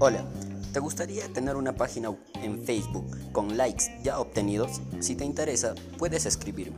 Hola, ¿te gustaría tener una página en Facebook con likes ya obtenidos? Si te interesa, puedes escribirme.